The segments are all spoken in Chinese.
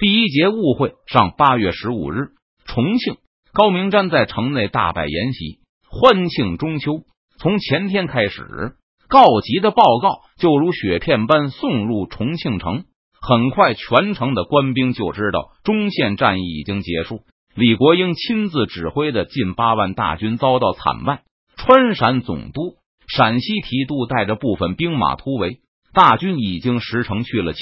第一节误会上，八月十五日，重庆高明瞻在城内大摆筵席，欢庆中秋。从前天开始，告急的报告就如雪片般送入重庆城。很快，全城的官兵就知道中线战役已经结束。李国英亲自指挥的近八万大军遭到惨败，川陕总督、陕西提督带着部分兵马突围，大军已经十成去了七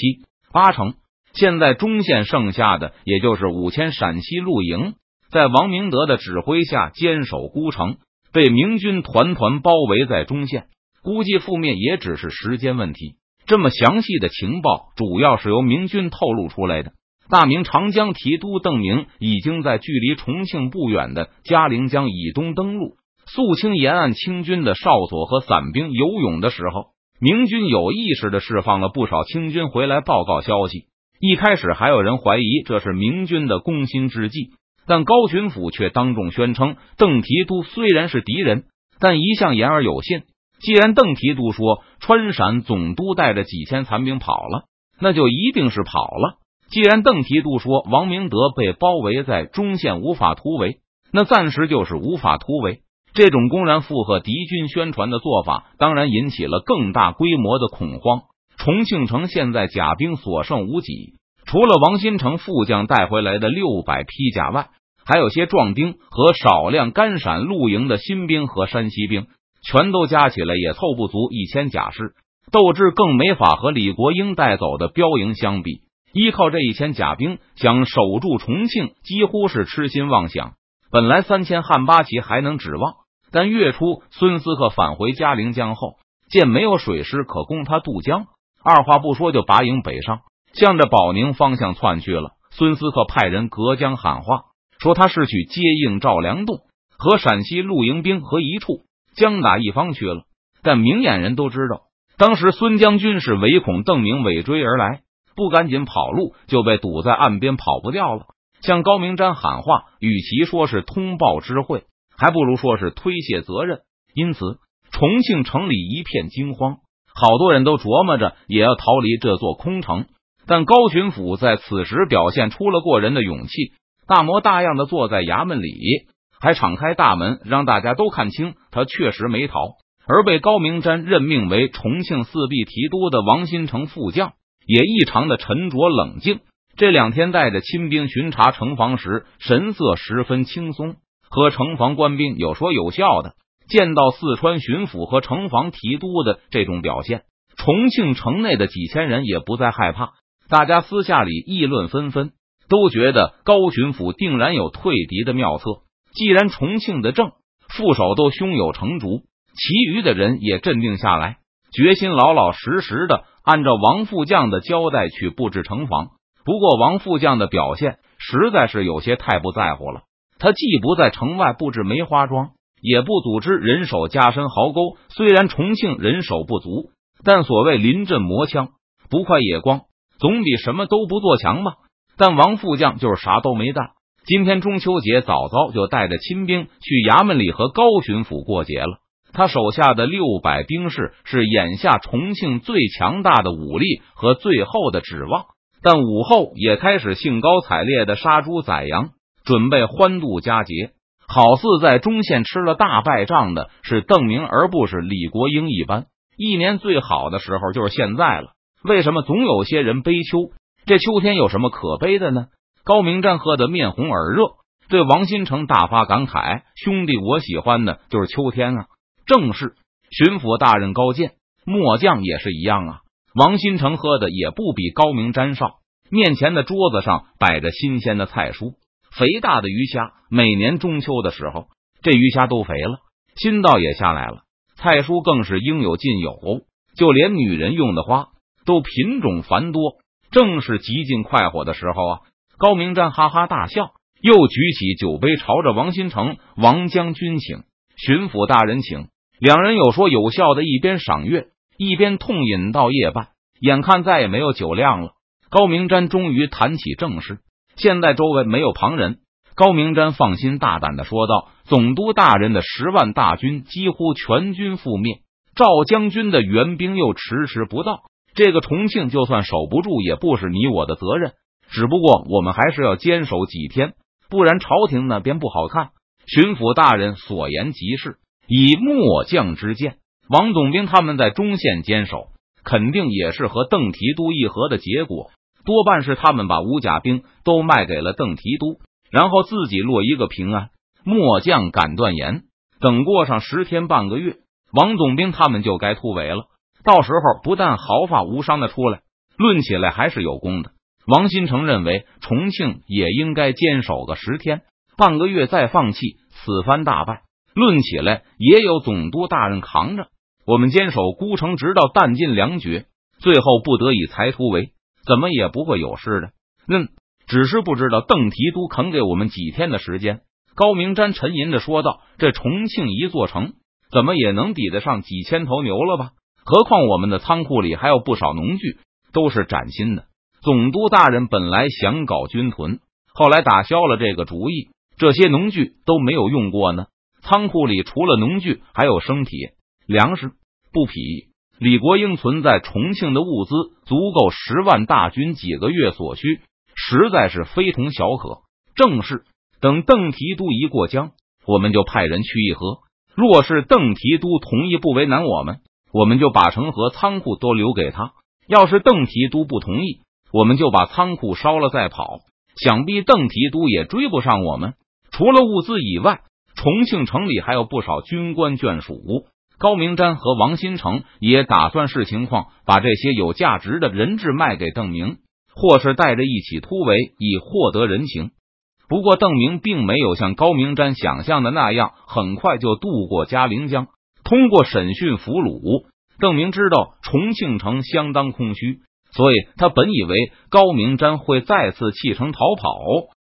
八成。现在中线剩下的也就是五千陕西露营，在王明德的指挥下坚守孤城，被明军团团包围在中线，估计覆灭也只是时间问题。这么详细的情报，主要是由明军透露出来的。大明长江提督邓明已经在距离重庆不远的嘉陵江以东登陆，肃清沿岸清军的哨所和散兵游泳的时候，明军有意识的释放了不少清军回来报告消息。一开始还有人怀疑这是明军的攻心之计，但高巡抚却当众宣称，邓提督虽然是敌人，但一向言而有信。既然邓提督说川陕总督带着几千残兵跑了，那就一定是跑了。既然邓提督说王明德被包围在中线无法突围，那暂时就是无法突围。这种公然附和敌军宣传的做法，当然引起了更大规模的恐慌。重庆城现在甲兵所剩无几，除了王新成副将带回来的六百披甲外，还有些壮丁和少量甘陕露营的新兵和山西兵。全都加起来也凑不足一千甲士，斗志更没法和李国英带走的标营相比。依靠这一千甲兵想守住重庆，几乎是痴心妄想。本来三千汉八旗还能指望，但月初孙思克返回嘉陵江后，见没有水师可供他渡江，二话不说就拔营北上，向着保宁方向窜去了。孙思克派人隔江喊话，说他是去接应赵良栋和陕西陆营兵和一处。将打一方去了，但明眼人都知道，当时孙将军是唯恐邓明尾追而来，不赶紧跑路，就被堵在岸边跑不掉了。向高明瞻喊话，与其说是通报知会，还不如说是推卸责任。因此，重庆城里一片惊慌，好多人都琢磨着也要逃离这座空城。但高巡抚在此时表现出了过人的勇气，大模大样的坐在衙门里。还敞开大门，让大家都看清他确实没逃。而被高明瞻任命为重庆四壁提督的王新成副将也异常的沉着冷静。这两天带着亲兵巡查城防时，神色十分轻松，和城防官兵有说有笑的。见到四川巡抚和城防提督的这种表现，重庆城内的几千人也不再害怕。大家私下里议论纷纷，都觉得高巡抚定然有退敌的妙策。既然重庆的正副手都胸有成竹，其余的人也镇定下来，决心老老实实的按照王副将的交代去布置城防。不过，王副将的表现实在是有些太不在乎了。他既不在城外布置梅花桩，也不组织人手加深壕沟。虽然重庆人手不足，但所谓临阵磨枪，不快也光，总比什么都不做强吧。但王副将就是啥都没干。今天中秋节，早早就带着亲兵去衙门里和高巡抚过节了。他手下的六百兵士是眼下重庆最强大的武力和最后的指望。但午后也开始兴高采烈的杀猪宰羊，准备欢度佳节，好似在中线吃了大败仗的是邓明，而不是李国英一般。一年最好的时候就是现在了，为什么总有些人悲秋？这秋天有什么可悲的呢？高明瞻喝得面红耳热，对王新成大发感慨：“兄弟，我喜欢的就是秋天啊！”正是巡抚大人高见，末将也是一样啊。王新成喝的也不比高明瞻少，面前的桌子上摆着新鲜的菜蔬，肥大的鱼虾。每年中秋的时候，这鱼虾都肥了，新稻也下来了，菜蔬更是应有尽有，就连女人用的花都品种繁多，正是极尽快活的时候啊。高明瞻哈哈大笑，又举起酒杯，朝着王新成、王将军请巡抚大人请。两人有说有笑的，一边赏月，一边痛饮到夜半。眼看再也没有酒量了，高明瞻终于谈起正事。现在周围没有旁人，高明瞻放心大胆的说道：“总督大人的十万大军几乎全军覆灭，赵将军的援兵又迟迟不到，这个重庆就算守不住，也不是你我的责任。”只不过我们还是要坚守几天，不然朝廷那边不好看。巡抚大人所言极是，以末将之见，王总兵他们在中线坚守，肯定也是和邓提督议和的结果。多半是他们把五甲兵都卖给了邓提督，然后自己落一个平安。末将敢断言，等过上十天半个月，王总兵他们就该突围了。到时候不但毫发无伤的出来，论起来还是有功的。王新成认为，重庆也应该坚守个十天半个月再放弃，此番大败，论起来也有总督大人扛着。我们坚守孤城，直到弹尽粮绝，最后不得已才突围，怎么也不会有事的。嗯，只是不知道邓提督肯给我们几天的时间。高明瞻沉吟着说道：“这重庆一座城，怎么也能抵得上几千头牛了吧？何况我们的仓库里还有不少农具，都是崭新的。总督大人本来想搞军屯，后来打消了这个主意。这些农具都没有用过呢。仓库里除了农具，还有生铁、粮食、布匹。李国英存在重庆的物资，足够十万大军几个月所需，实在是非同小可。正是。”等邓提督一过江，我们就派人去议和。若是邓提督同意不为难我们，我们就把城和仓库都留给他；要是邓提督不同意，我们就把仓库烧了再跑。想必邓提督也追不上我们。除了物资以外，重庆城里还有不少军官眷属。高明瞻和王新成也打算视情况，把这些有价值的人质卖给邓明，或是带着一起突围，以获得人情。不过，邓明并没有像高明瞻想象的那样，很快就渡过嘉陵江。通过审讯俘虏，邓明知道重庆城相当空虚，所以他本以为高明瞻会再次弃城逃跑。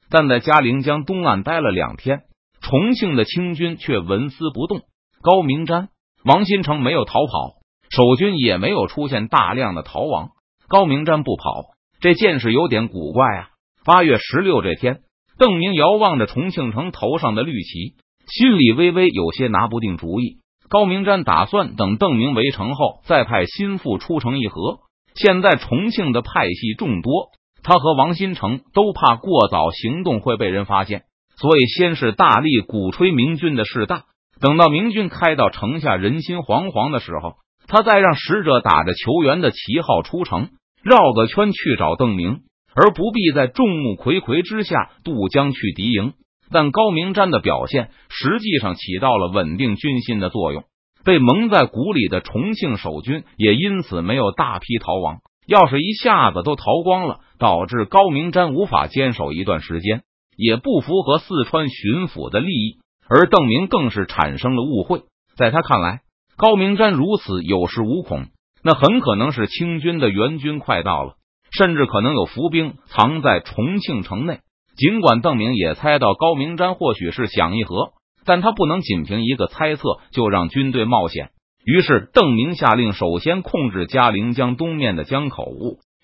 但在嘉陵江东岸待了两天，重庆的清军却纹丝不动。高明瞻、王新成没有逃跑，守军也没有出现大量的逃亡。高明瞻不跑，这见识有点古怪啊！八月十六这天。邓明遥望着重庆城头上的绿旗，心里微微有些拿不定主意。高明瞻打算等邓明围城后，再派心腹出城议和。现在重庆的派系众多，他和王新成都怕过早行动会被人发现，所以先是大力鼓吹明军的势大。等到明军开到城下，人心惶惶的时候，他再让使者打着求援的旗号出城，绕个圈去找邓明。而不必在众目睽睽之下渡江去敌营，但高明瞻的表现实际上起到了稳定军心的作用。被蒙在鼓里的重庆守军也因此没有大批逃亡。要是一下子都逃光了，导致高明瞻无法坚守一段时间，也不符合四川巡抚的利益。而邓明更是产生了误会，在他看来，高明瞻如此有恃无恐，那很可能是清军的援军快到了。甚至可能有伏兵藏在重庆城内。尽管邓明也猜到高明瞻或许是想议和，但他不能仅凭一个猜测就让军队冒险。于是，邓明下令首先控制嘉陵江东面的江口，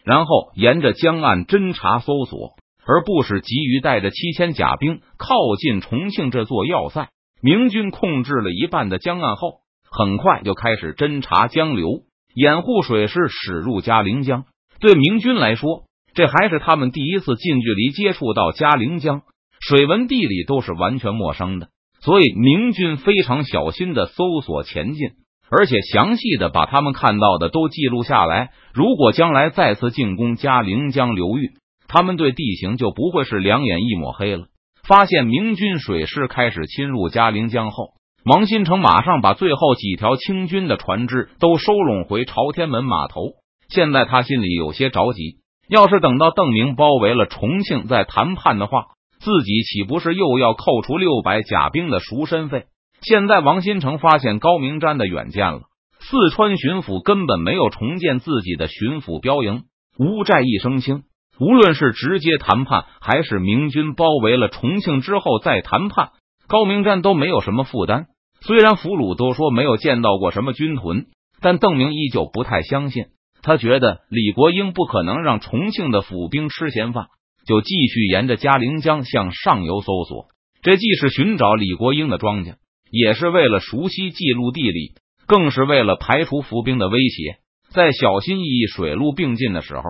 然后沿着江岸侦查搜索，而不是急于带着七千甲兵靠近重庆这座要塞。明军控制了一半的江岸后，很快就开始侦查江流，掩护水师驶入嘉陵江。对明军来说，这还是他们第一次近距离接触到嘉陵江，水文地理都是完全陌生的，所以明军非常小心的搜索前进，而且详细的把他们看到的都记录下来。如果将来再次进攻嘉陵江流域，他们对地形就不会是两眼一抹黑了。发现明军水师开始侵入嘉陵江后，王新成马上把最后几条清军的船只都收拢回朝天门码头。现在他心里有些着急，要是等到邓明包围了重庆再谈判的话，自己岂不是又要扣除六百甲兵的赎身费？现在王新成发现高明瞻的远见了，四川巡抚根本没有重建自己的巡抚标营，无债一身轻。无论是直接谈判，还是明军包围了重庆之后再谈判，高明瞻都没有什么负担。虽然俘虏都说没有见到过什么军屯，但邓明依旧不太相信。他觉得李国英不可能让重庆的府兵吃闲饭，就继续沿着嘉陵江向上游搜索。这既是寻找李国英的庄稼，也是为了熟悉记录地理，更是为了排除伏兵的威胁。在小心翼翼、水陆并进的时候，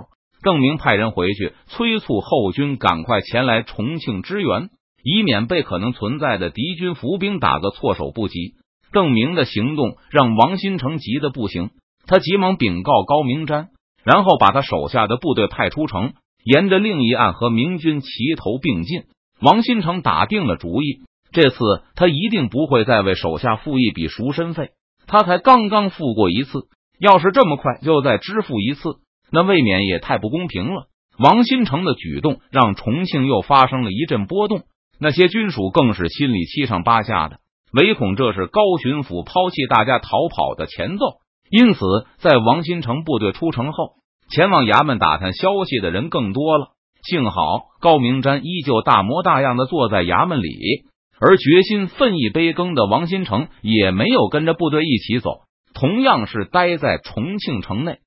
邓明派人回去催促后军赶快前来重庆支援，以免被可能存在的敌军伏兵打个措手不及。邓明的行动让王新成急得不行，他急忙禀告高明瞻，然后把他手下的部队派出城，沿着另一岸和明军齐头并进。王新成打定了主意，这次他一定不会再为手下付一笔赎身费。他才刚刚付过一次，要是这么快就再支付一次，那未免也太不公平了。王新成的举动让重庆又发生了一阵波动，那些军属更是心里七上八下的。唯恐这是高巡抚抛弃大家逃跑的前奏，因此在王新成部队出城后，前往衙门打探消息的人更多了。幸好高明瞻依旧大模大样的坐在衙门里，而决心奋一杯羹的王新成也没有跟着部队一起走，同样是待在重庆城内。